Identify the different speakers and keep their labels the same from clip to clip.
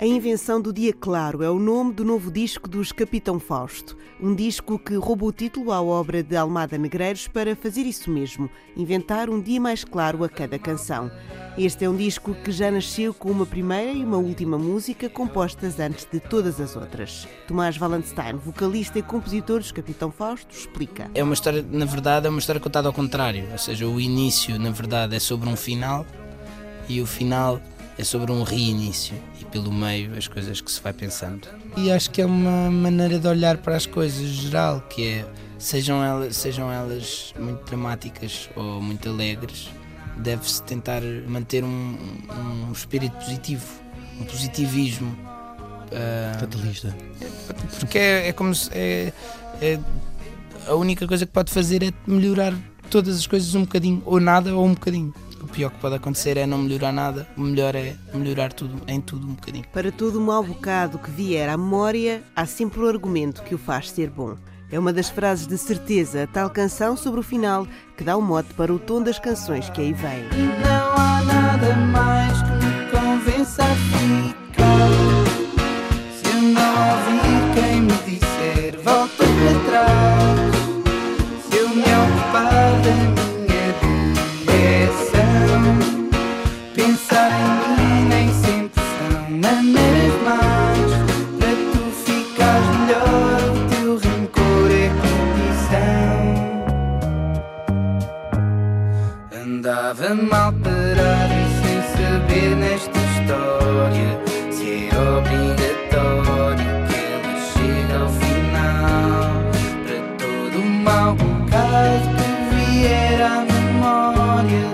Speaker 1: A Invenção do Dia Claro é o nome do novo disco dos Capitão Fausto. Um disco que rouba o título à obra de Almada Negreiros para fazer isso mesmo, inventar um dia mais claro a cada canção. Este é um disco que já nasceu com uma primeira e uma última música compostas antes de todas as outras. Tomás Valenstein, vocalista e compositor dos Capitão Fausto, explica.
Speaker 2: É uma história, na verdade, é uma história contada ao contrário. Ou seja, o início, na verdade, é sobre um final e o final é sobre um reinício e pelo meio as coisas que se vai pensando. E acho que é uma maneira de olhar para as coisas geral, que é sejam elas, sejam elas muito dramáticas ou muito alegres, deve-se tentar manter um, um, espírito positivo, um positivismo.
Speaker 3: Uh, Fatalista.
Speaker 2: Porque é, é como se. É, é, a única coisa que pode fazer é melhorar todas as coisas um bocadinho, ou nada ou um bocadinho pior que pode acontecer é não melhorar nada, o melhor é melhorar tudo, em tudo um bocadinho.
Speaker 1: Para todo o mau bocado que vier à memória, há sempre um argumento que o faz ser bom. É uma das frases de certeza, a tal canção sobre o final, que dá o um mote para o tom das canções que aí vem.
Speaker 4: E não há nada mais que me convença a ficar. Estava mal parado e sem saber nesta história se é obrigatório que ela chegue ao final. Para todo o mal bocado que vier à memória,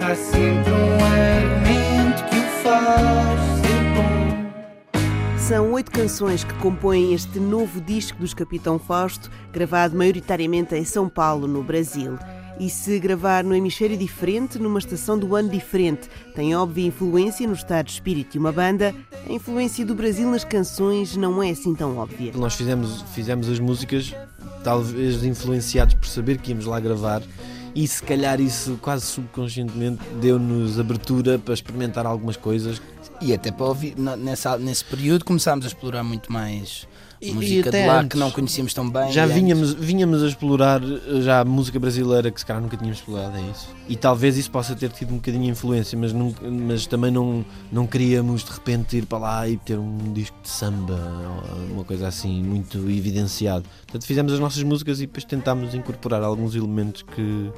Speaker 4: há sempre um argumento que o faz ser bom.
Speaker 1: São oito canções que compõem este novo disco dos Capitão Fausto, gravado maioritariamente em São Paulo, no Brasil e se gravar no hemisfério diferente, numa estação do ano diferente. Tem óbvia influência no estado de espírito de uma banda. A influência do Brasil nas canções não é assim tão óbvia.
Speaker 3: Nós fizemos, fizemos as músicas, talvez influenciados por saber que íamos lá gravar. E se calhar isso quase subconscientemente deu-nos abertura para experimentar algumas coisas.
Speaker 2: E até para ouvir, nessa, nesse período começámos a explorar muito mais música de lá antes, que não conhecíamos tão bem.
Speaker 3: Já vinhamos, vinhamos a explorar já a música brasileira que se calhar nunca tínhamos explorado, é isso. E talvez isso possa ter tido um bocadinho de influência, mas, não, mas também não, não queríamos de repente ir para lá e ter um disco de samba, uma coisa assim, muito evidenciado. Portanto, fizemos as nossas músicas e depois tentámos incorporar alguns elementos que,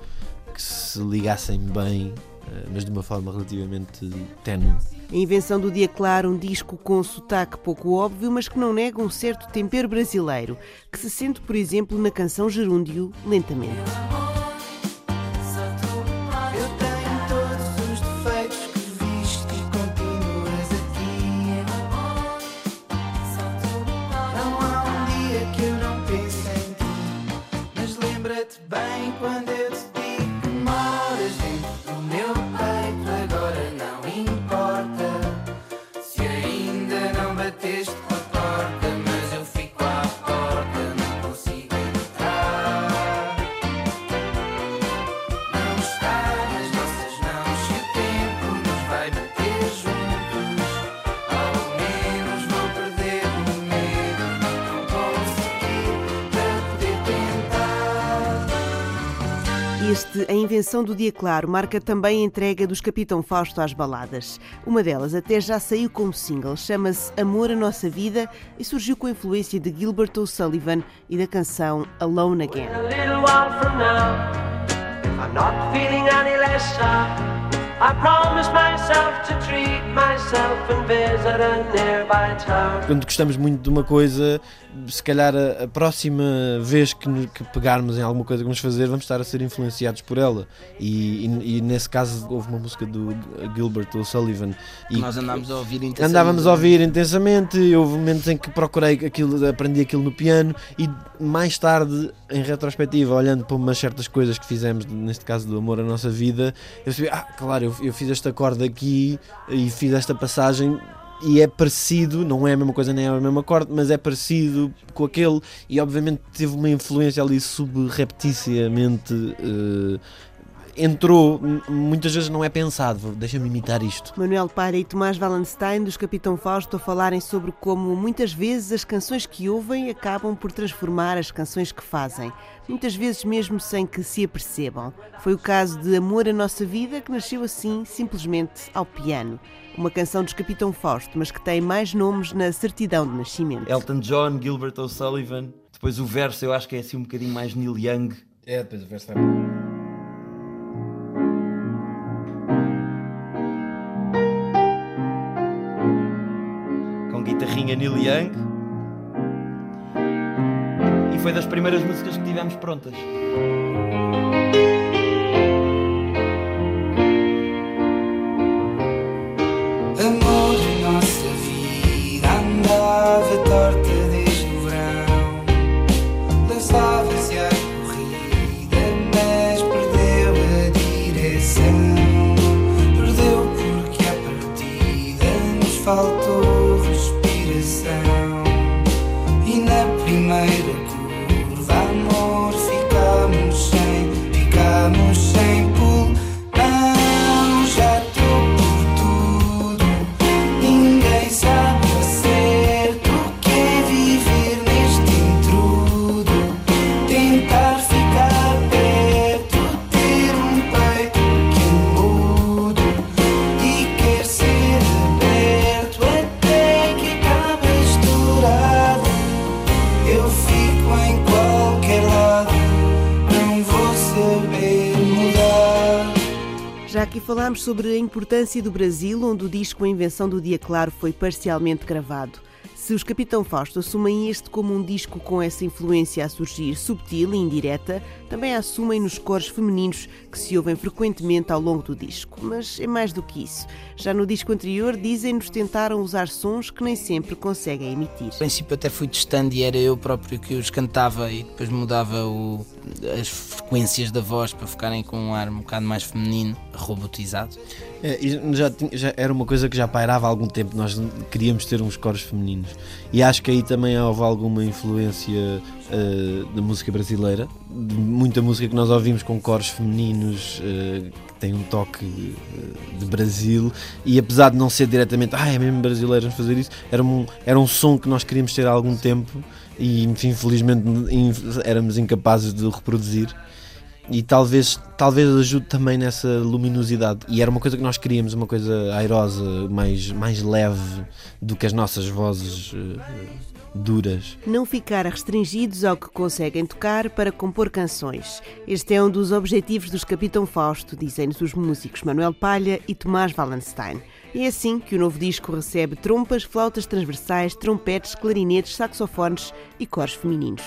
Speaker 3: que se ligassem bem, eh, mas de uma forma relativamente tenue.
Speaker 1: A invenção do Dia Claro, um disco com sotaque pouco óbvio, mas que não nega um certo tempero brasileiro, que se sente, por exemplo, na canção Gerúndio, lentamente. Este A Invenção do Dia Claro marca também a entrega dos Capitão Fausto às baladas. Uma delas até já saiu como single, chama-se Amor a Nossa Vida e surgiu com a influência de Gilbert O'Sullivan e da canção Alone Again.
Speaker 3: Quando gostamos muito de uma coisa, se calhar a, a próxima vez que, que, pegarmos em alguma coisa que vamos fazer, vamos estar a ser influenciados por ela. E, e, e nesse caso houve uma música do Gilbert O'Sullivan.
Speaker 2: E Nós andámos a ouvir intensamente.
Speaker 3: Andávamos a ouvir intensamente, houve momentos em que procurei aquilo, aprendi aquilo no piano e mais tarde, em retrospectiva, olhando para umas certas coisas que fizemos, neste caso do Amor à Nossa Vida, eu percebi, ah, claro, eu, eu fiz este acorde aqui e fiz esta passagem e é parecido, não é a mesma coisa nem é o mesmo acorde, mas é parecido com aquele. E obviamente teve uma influência ali subrepticiamente uh, entrou, muitas vezes não é pensado. Deixa-me imitar isto.
Speaker 1: Manuel Palha e Tomás Wallenstein, dos Capitão Fausto, a falarem sobre como muitas vezes as canções que ouvem acabam por transformar as canções que fazem. Muitas vezes mesmo sem que se apercebam. Foi o caso de Amor à Nossa Vida, que nasceu assim, simplesmente ao piano. Uma canção dos Capitão Fausto, mas que tem mais nomes na certidão de nascimento.
Speaker 4: Elton John, Gilbert O'Sullivan. Depois o verso eu acho que é assim um bocadinho mais Neil Young.
Speaker 5: É, depois o verso vai.
Speaker 4: Guitarrinha Neil Young. E foi das primeiras músicas que tivemos prontas.
Speaker 1: Falámos sobre a importância do Brasil, onde o disco A Invenção do Dia Claro foi parcialmente gravado. Se os Capitão Fausto assumem este como um disco com essa influência a surgir subtil e indireta, também a assumem nos coros femininos que se ouvem frequentemente ao longo do disco. Mas é mais do que isso. Já no disco anterior, dizem-nos tentaram usar sons que nem sempre conseguem emitir.
Speaker 5: No princípio até fui testando e era eu próprio que os cantava e depois mudava o- as frequências da voz para ficarem com um ar um bocado mais feminino, robotizado.
Speaker 3: É, já, já era uma coisa que já pairava há algum tempo. Nós queríamos ter uns coros femininos. E acho que aí também houve alguma influência eh, da música brasileira. De muita música que nós ouvimos com coros femininos que tem um toque eh, de Brasil. E apesar de não ser diretamente, ah, é mesmo brasileiro vamos fazer isso, era um, era um som que nós queríamos ter há algum tempo. E infelizmente in- éramos incapazes de reproduzir e talvez, talvez ajude também nessa luminosidade. E era uma coisa que nós queríamos, uma coisa airosa, mais, mais leve do que as nossas vozes eh, duras.
Speaker 1: Não ficar restringidos ao que conseguem tocar para compor canções. Este é um dos objetivos dos Capitão Fausto, dizem-nos os músicos Manuel Palha e Tomás Wallenstein. É assim que o novo disco recebe trompas, flautas transversais, trompetes, clarinetes, saxofones e cores femininos.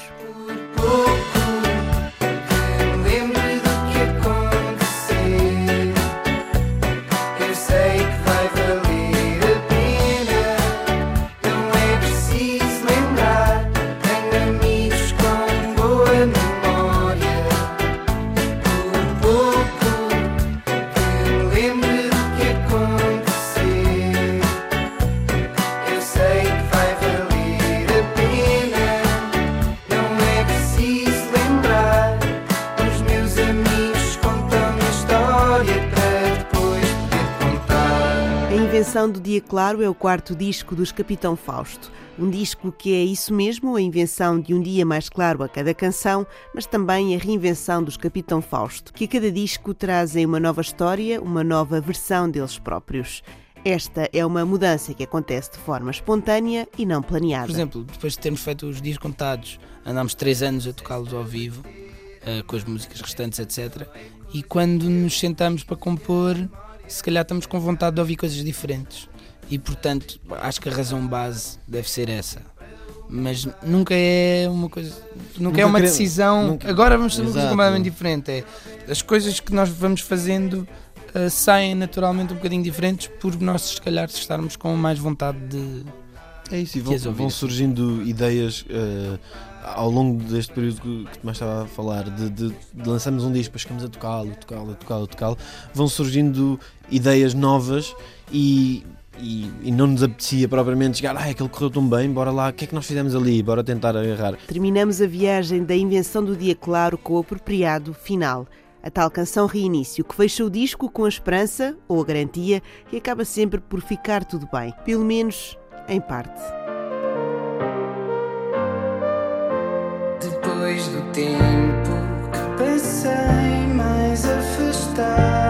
Speaker 1: Invenção do Dia Claro é o quarto disco dos Capitão Fausto. Um disco que é isso mesmo, a invenção de um dia mais claro a cada canção, mas também a reinvenção dos Capitão Fausto, que a cada disco trazem uma nova história, uma nova versão deles próprios. Esta é uma mudança que acontece de forma espontânea e não planeada.
Speaker 5: Por exemplo, depois de termos feito os dias contados, andámos três anos a tocá-los ao vivo, eh, com as músicas restantes, etc. E quando nos sentamos para compor, se calhar estamos com vontade de ouvir coisas diferentes. E portanto, acho que a razão base deve ser essa. Mas nunca é uma coisa. Nunca,
Speaker 3: Nunca
Speaker 5: é uma
Speaker 3: queremos-
Speaker 5: decisão.
Speaker 3: nunca-
Speaker 5: Agora vamos fazer uma coisa completamente diferente. É, as coisas que nós vamos fazendo eh, saem naturalmente um bocadinho diferentes por nós, se calhar, estarmos com mais vontade de.
Speaker 3: É isso, e vão, vão surgindo ideias eh, ao longo deste período que, que mais estava a falar, de, de, de lançamos um disco, ficamos a tocá-lo, tocá-lo, tocá-lo, tocá-lo, vão surgindo ideias novas e, e, e não nos apetecia propriamente chegar, ah, aquele correu tão bem, bora lá, o que é que nós fizemos ali, bora tentar agarrar.
Speaker 1: Terminamos a viagem da invenção do dia claro com o apropriado final. A tal canção Reinício, que fecha o disco com a esperança, ou a garantia, que acaba sempre por ficar tudo bem. Pelo menos em parte.
Speaker 4: Depois do tempo que passei mais afastado,